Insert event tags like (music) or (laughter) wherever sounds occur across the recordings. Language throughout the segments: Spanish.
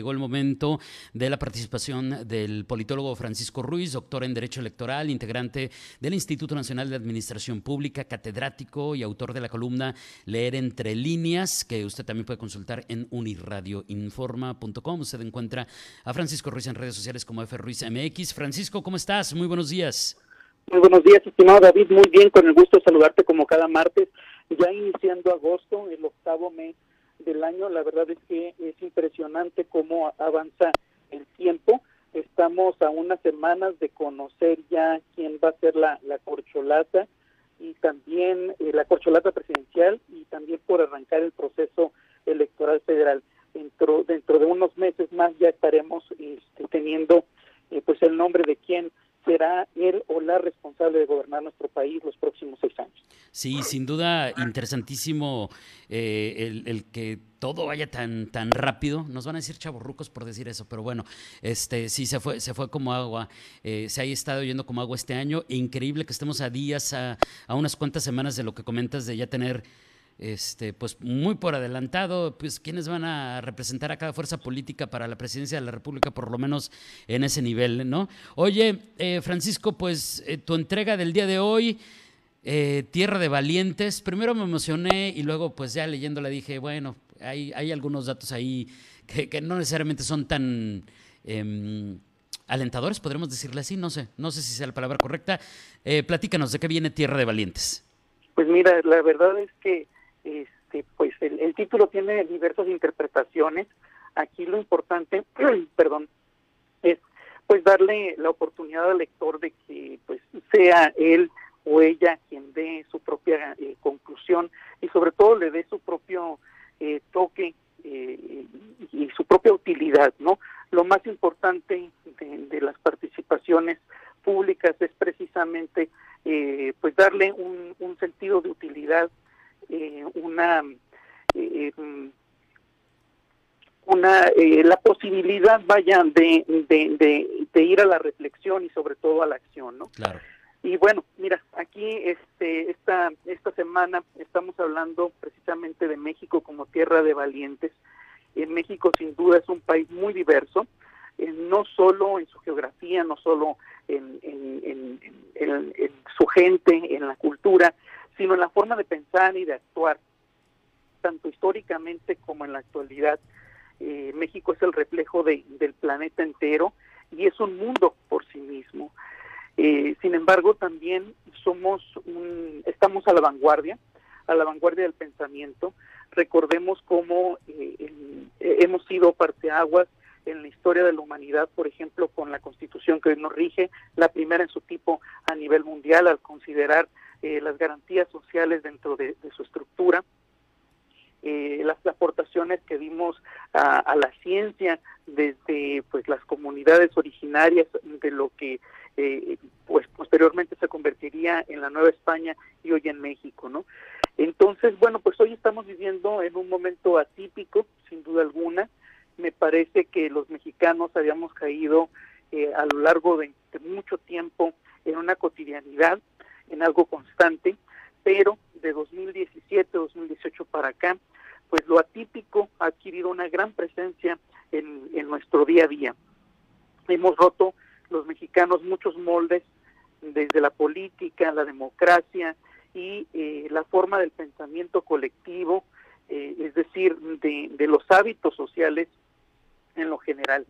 llegó el momento de la participación del politólogo Francisco Ruiz, doctor en Derecho Electoral, integrante del Instituto Nacional de Administración Pública, catedrático y autor de la columna Leer entre líneas, que usted también puede consultar en uniradioinforma.com. Usted encuentra a Francisco Ruiz en redes sociales como F. Francisco, ¿cómo estás? Muy buenos días. Muy buenos días, estimado David. Muy bien, con el gusto de saludarte como cada martes, ya iniciando agosto, el octavo mes del año. La verdad es que es impresionante cómo avanza el tiempo. Estamos a unas semanas de conocer ya quién va a ser la, la corcholata y también eh, la corcholata presidencial y también por arrancar el proceso electoral federal. Dentro, dentro de unos meses más ya estaremos este, teniendo eh, pues el nombre de quién será él o la responsable de gobernar nuestro país los próximos seis años. Sí, sin duda interesantísimo eh, el, que todo vaya tan tan rápido. Nos van a decir chaborrucos por decir eso, pero bueno, este sí se fue se fue como agua. Eh, se ha estado yendo como agua este año. Increíble que estemos a días, a, a unas cuantas semanas de lo que comentas de ya tener este, pues muy por adelantado, pues quiénes van a representar a cada fuerza política para la presidencia de la República, por lo menos en ese nivel, ¿no? Oye, eh, Francisco, pues eh, tu entrega del día de hoy, eh, Tierra de Valientes, primero me emocioné y luego pues ya leyéndola dije, bueno, hay, hay algunos datos ahí que, que no necesariamente son tan... Eh, alentadores, podremos decirle así, no sé, no sé si sea la palabra correcta. Eh, platícanos, ¿de qué viene Tierra de Valientes? Pues mira, la verdad es que este, pues el, el, título tiene diversas interpretaciones. Aquí lo importante, (clears throat) perdón, es pues darle la oportunidad al lector de que pues sea él o ella quien dé su propia eh, conclusión y sobre todo le dé su propio eh, toque eh, y su propia utilidad, ¿no? Lo más importante de, las participaciones públicas es precisamente eh, pues darle un, un, sentido de utilidad, eh, una eh, una la posibilidad vaya de, de, de, de, ir a la reflexión y sobre todo a la acción, ¿no? Claro. Y bueno, mira, aquí este esta esta semana estamos hablando precisamente de México como tierra de valientes. En México sin duda es un país muy diverso, eh, no solo en su geografía, no solo en, en, en, en, su gente, en la forma de pensar y de actuar, tanto históricamente como en la actualidad. Eh, México es el reflejo de, del planeta entero y es un mundo por sí mismo. Eh, sin embargo, también somos un, estamos a la vanguardia, a la vanguardia del pensamiento. Recordemos cómo eh, en, hemos sido parteaguas en la historia de la humanidad, por ejemplo, con la constitución que hoy nos rige, la primera en su tipo a nivel mundial al considerar eh, las garantías sociales dentro de, su estructura. Eh, las aportaciones que dimos a, a, la ciencia desde pues las comunidades originarias de lo que eh, pues posteriormente se convertiría en la Nueva España y hoy en México, ¿no? Entonces, bueno, pues hoy estamos viviendo en un momento atípico, sin duda alguna. Me parece que los mexicanos habíamos caído eh, a lo largo de mucho tiempo en una cotidianidad, en algo constante, pero de 2017, 2018 para acá, pues lo atípico ha adquirido una gran presencia en, en nuestro día a día. Hemos roto los mexicanos muchos moldes desde la política, la democracia y eh, la forma del pensamiento colectivo, eh, es decir, de, de, los hábitos sociales en lo general.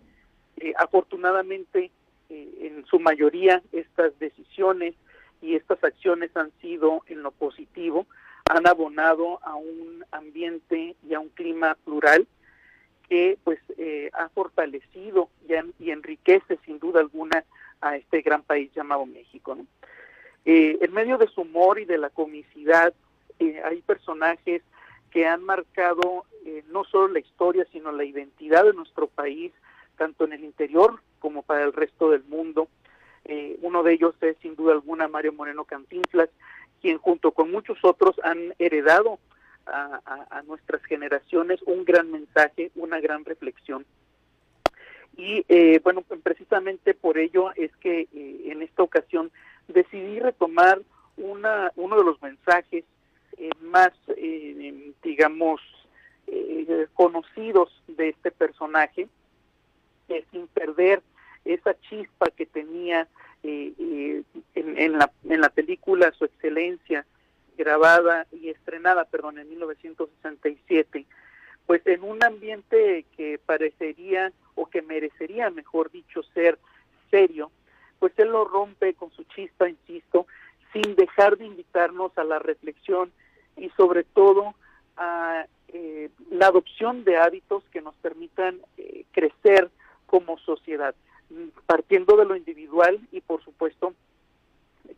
Eh, afortunadamente, en su mayoría, estas decisiones y estas acciones han sido en lo positivo, han abonado a un ambiente y a un clima plural que pues eh, ha fortalecido y, en, y, enriquece sin duda alguna a este gran país llamado México. Eh, en medio de su humor y de la comicidad eh, hay personajes que han marcado no solo la historia sino la identidad de nuestro país tanto en el interior como para el resto del mundo eh, uno de ellos es sin duda alguna Mario Moreno Cantinflas, quien junto con muchos otros han heredado a, nuestras generaciones un gran mensaje, una gran reflexión. Y eh, bueno, precisamente por ello es que eh, en esta ocasión decidí retomar una, uno de los mensajes eh, más, digamos, conocidos de este personaje, sin perder esa chispa que tenía en, en, la, en la película Su Excelencia, grabada y estrenada, perdón, en 1967, pues en un ambiente que parecería o que merecería, mejor dicho, ser serio, pues él lo rompe con su chispa, insisto, sin dejar de invitarnos a la reflexión y sobre todo a eh, la adopción de hábitos que nos permitan eh, crecer como sociedad, partiendo de lo individual y por supuesto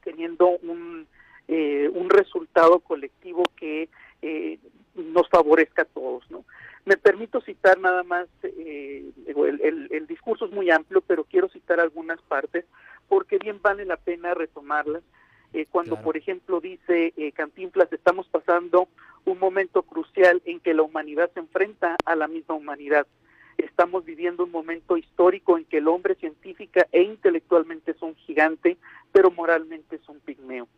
teniendo un eh, un resultado colectivo que eh, nos favorezca a todos. ¿no? Me permito citar nada más, eh, el, discurso es muy amplio, pero quiero citar algunas partes porque bien vale la pena retomarlas. cuando, por ejemplo, dice Cantinflas, estamos pasando un momento crucial en que la humanidad se enfrenta a la misma humanidad. Estamos viviendo un momento histórico en que el hombre científica e intelectualmente es un gigante, pero moralmente es un pigmeo.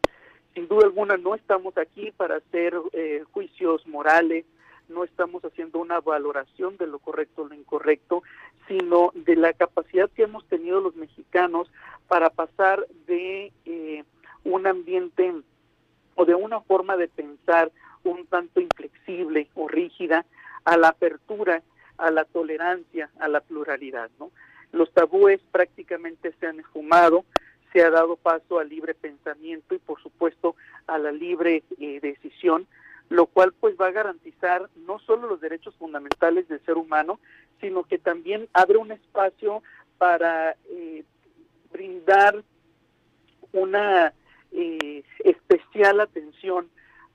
Sin duda alguna no estamos aquí para hacer eh, juicios morales, no estamos haciendo una valoración de lo correcto o lo incorrecto, sino de la capacidad que hemos tenido los mexicanos para pasar de eh, un ambiente o de una forma de pensar un tanto inflexible o rígida a la apertura, a la tolerancia, a la pluralidad. ¿no? Los tabúes prácticamente se han esfumado, se ha dado paso al libre pensamiento y por supuesto a la libre eh, decisión, lo cual pues va a garantizar no solo los derechos fundamentales del ser humano, sino que también abre un espacio para eh, brindar una eh, especial atención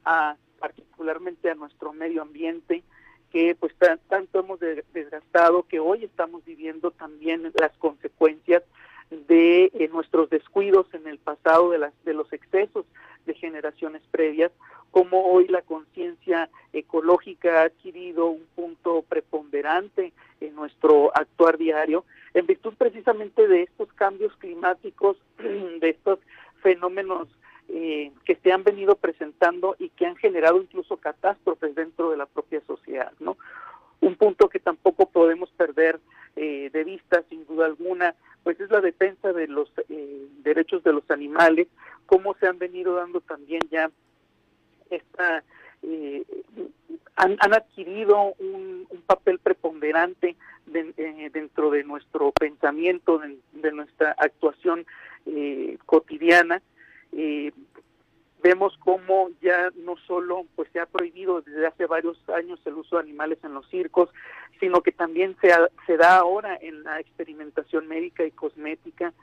a particularmente a nuestro medio ambiente que pues tanto hemos desgastado que hoy estamos viviendo también las consecuencias de eh, nuestros descuidos en el pasado, de, las, de los excesos de generaciones previas, como hoy la conciencia ecológica ha adquirido un punto preponderante en nuestro actuar diario, en virtud precisamente de estos cambios climáticos, (clears throat) de estos fenómenos eh, que se han venido presentando y que han generado incluso catástrofes dentro de la propia sociedad. Un punto que tampoco podemos perder eh, de vista, sin duda alguna, pues es la defensa de los eh, derechos de los animales, cómo se han venido dando también ya esta eh, han, adquirido un, papel preponderante eh, dentro de nuestro pensamiento, de, nuestra actuación cotidiana vemos cómo ya no solo pues se ha prohibido desde hace varios años el uso de animales en los circos, sino que también se, se da ahora en la experimentación médica y cosmética.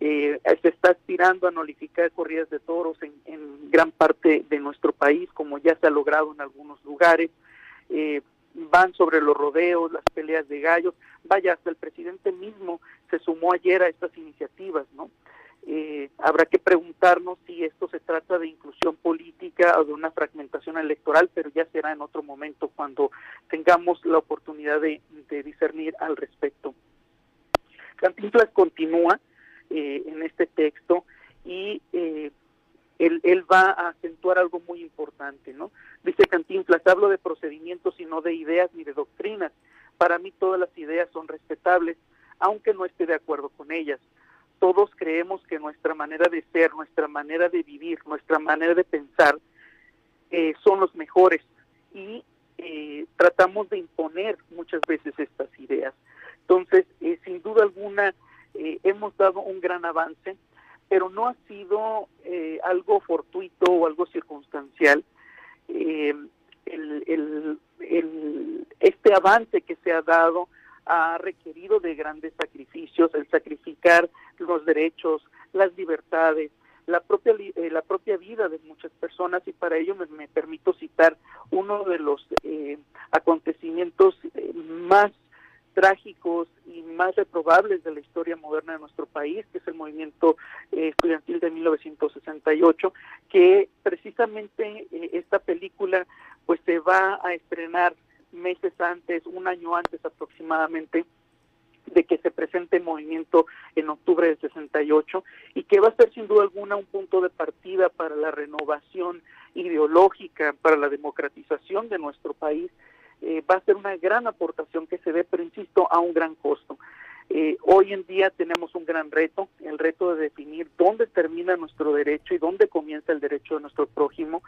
Eh, se está aspirando a nullificar corridas de toros en, en, gran parte de nuestro país, como ya se ha logrado en algunos lugares. Eh, van sobre los rodeos, las peleas de gallos. Vaya, hasta el presidente mismo se sumó ayer a estas iniciativas, ¿no? Eh, habrá que preguntarnos si esto se trata de inclusión política o de una fragmentación electoral, pero ya será en otro momento cuando tengamos la oportunidad de, discernir al respecto. Cantinflas continúa eh, en este texto y eh, él, va a acentuar algo muy importante, ¿no? Dice Cantinflas, hablo de procedimientos y no de ideas ni de doctrinas. Para mí todas las ideas son respetables, aunque no esté de acuerdo con ellas todos creemos que nuestra manera de ser, nuestra manera de vivir, nuestra manera de pensar eh, son los mejores y eh, tratamos de imponer muchas veces estas ideas. Entonces, eh, sin duda alguna, hemos dado un gran avance, pero no ha sido algo fortuito o algo circunstancial. este avance que se ha dado ha requerido de grandes sacrificios, el sacrificar los derechos, las libertades, la propia eh, la propia vida de muchas personas. Y para ello me, permito citar uno de los eh, acontecimientos eh, más trágicos y más reprobables de la historia moderna de nuestro país, que es el movimiento estudiantil de 1968, que precisamente esta película pues se va a estrenar meses antes, un año antes aproximadamente de que se presente movimiento en octubre del 68 y que va a ser sin duda alguna un punto de partida para la renovación ideológica, para la democratización de nuestro país. Eh, va a ser una gran aportación que se dé, pero insisto, a un gran costo. Eh, hoy en día tenemos un gran reto, el reto de definir dónde termina nuestro derecho y dónde comienza el derecho de nuestro prójimo.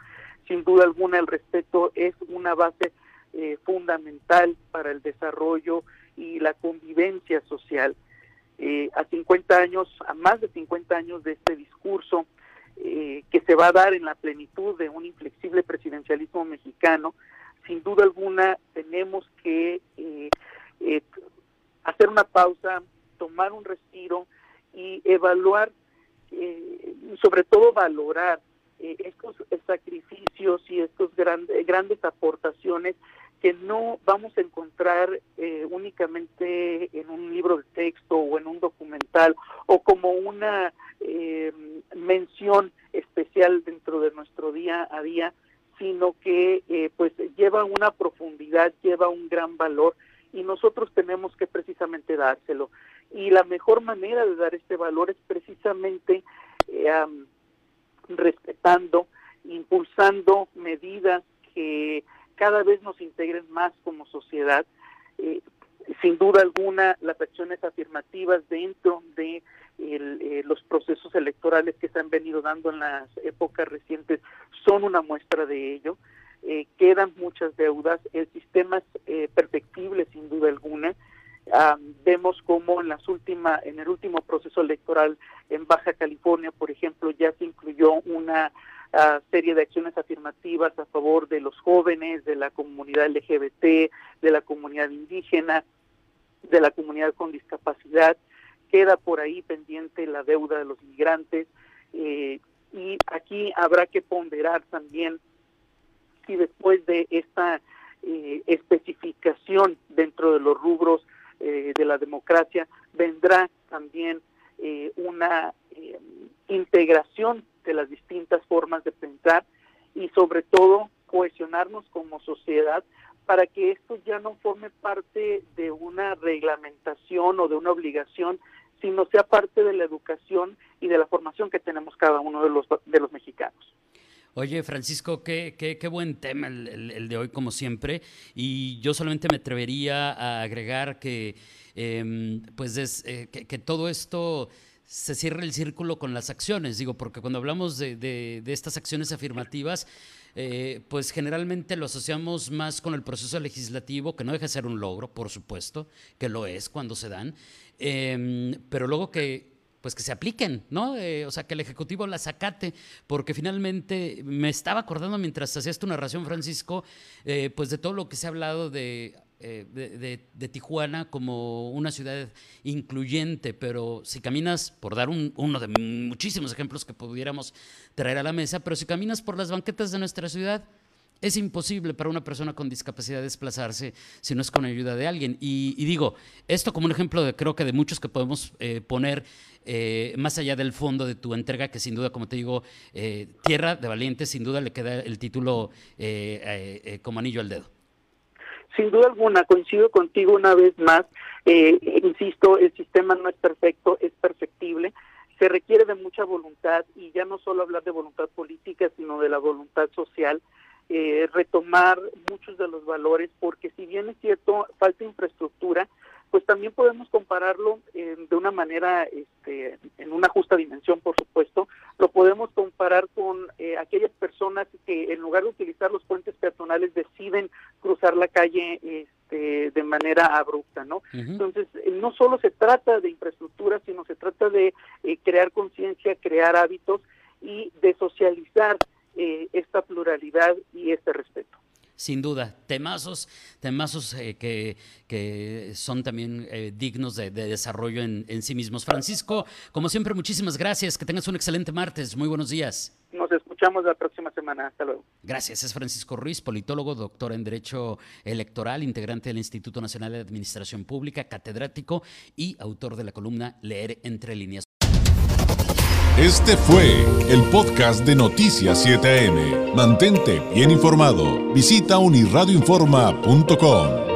Sin duda alguna, el respeto es una base eh, fundamental para el desarrollo y la convivencia social. Eh, a 50 años, a más de 50 años de este discurso que se va a dar en la plenitud de un inflexible presidencialismo mexicano, sin duda alguna tenemos que hacer una pausa, tomar un respiro y evaluar, eh, sobre todo valorar eh, estos sacrificios y grandes grandes aportaciones que no vamos a encontrar eh, únicamente en un libro de texto o en un documental o como una mención especial dentro de nuestro día a día, sino que pues lleva una profundidad, lleva un gran valor y nosotros tenemos que precisamente dárselo. Y la mejor manera de dar este valor es precisamente eh, respetando, impulsando medidas que cada vez nos integren más como sociedad. Eh, sin duda alguna, las acciones afirmativas dentro de eh, los procesos electorales que se han venido dando en las épocas recientes son una muestra de ello. Eh, quedan muchas deudas, el sistema es eh, perfectible sin duda alguna. vemos como en las últimas, en el último proceso electoral en Baja California, por ejemplo, ya se incluyó una ah, serie de acciones afirmativas a favor de los jóvenes, de la comunidad LGBT, de la comunidad indígena, de la comunidad con discapacidad. Queda por ahí pendiente la deuda de los migrantes eh, y aquí habrá que ponderar también y después de esta eh, especificación dentro de los rubros eh, de la democracia vendrá también eh, una integración de las distintas formas de pensar y sobre todo cohesionarnos como sociedad para que esto ya no forme parte de una reglamentación o de una obligación, sino sea parte de la educación y de la formación que tenemos cada uno de los, de los mexicanos. Oye, Francisco, qué, qué, qué buen tema el, de hoy, como siempre. Y yo solamente me atrevería a agregar que, em, pues, es, eh, que, todo esto se cierre el círculo con las acciones, digo, porque cuando hablamos de, de, estas acciones afirmativas, eh, pues generalmente lo asociamos más con el proceso legislativo, que no deja de ser un logro, por supuesto, que lo es cuando se dan, em, pero luego que pues que se apliquen, ¿no? Eh, o sea, que el Ejecutivo las acate, porque finalmente me estaba acordando mientras hacías tu narración, Francisco, eh, pues de todo lo que se ha hablado de, eh, de, Tijuana como una ciudad incluyente, pero si caminas, por dar uno de muchísimos ejemplos que pudiéramos traer a la mesa, pero si caminas por las banquetas de nuestra ciudad, es imposible para una persona con discapacidad desplazarse si no es con ayuda de alguien. Y, digo, esto como un ejemplo de creo que de muchos que podemos eh, poner eh, más allá del fondo de tu entrega, que sin duda, como te digo, Tierra de Valientes, sin duda le queda el título como anillo al dedo. Sin duda alguna, coincido contigo una vez más. insisto, el sistema no es perfecto, es perfectible. Se requiere de mucha voluntad y ya no solo hablar de voluntad política, sino de la voluntad social. Eh, retomar muchos de los valores, porque si bien es cierto, falta infraestructura, pues también podemos compararlo de una manera, este, en una justa dimensión, por supuesto, lo podemos comparar con eh, aquellas personas que en lugar de utilizar los puentes peatonales deciden cruzar la calle este, de manera abrupta, ¿no? Entonces, eh, no solo se trata de infraestructura, sino se trata de crear conciencia, crear hábitos y de socializar eh, esta pluralidad y este respeto. Sin duda, temazos, temazos eh, que, que, son también eh, dignos de, desarrollo en, en, sí mismos. Francisco, como siempre, muchísimas gracias. Que tengas un excelente martes. Muy buenos días. Nos escuchamos la próxima semana. Hasta luego. Gracias. Es Francisco Ruiz, politólogo, doctor en Derecho Electoral, integrante del Instituto Nacional de Administración Pública, catedrático y autor de la columna Leer entre líneas. Este fue el podcast de Noticias 7am. Mantente bien informado. Visita unirradioinforma.com.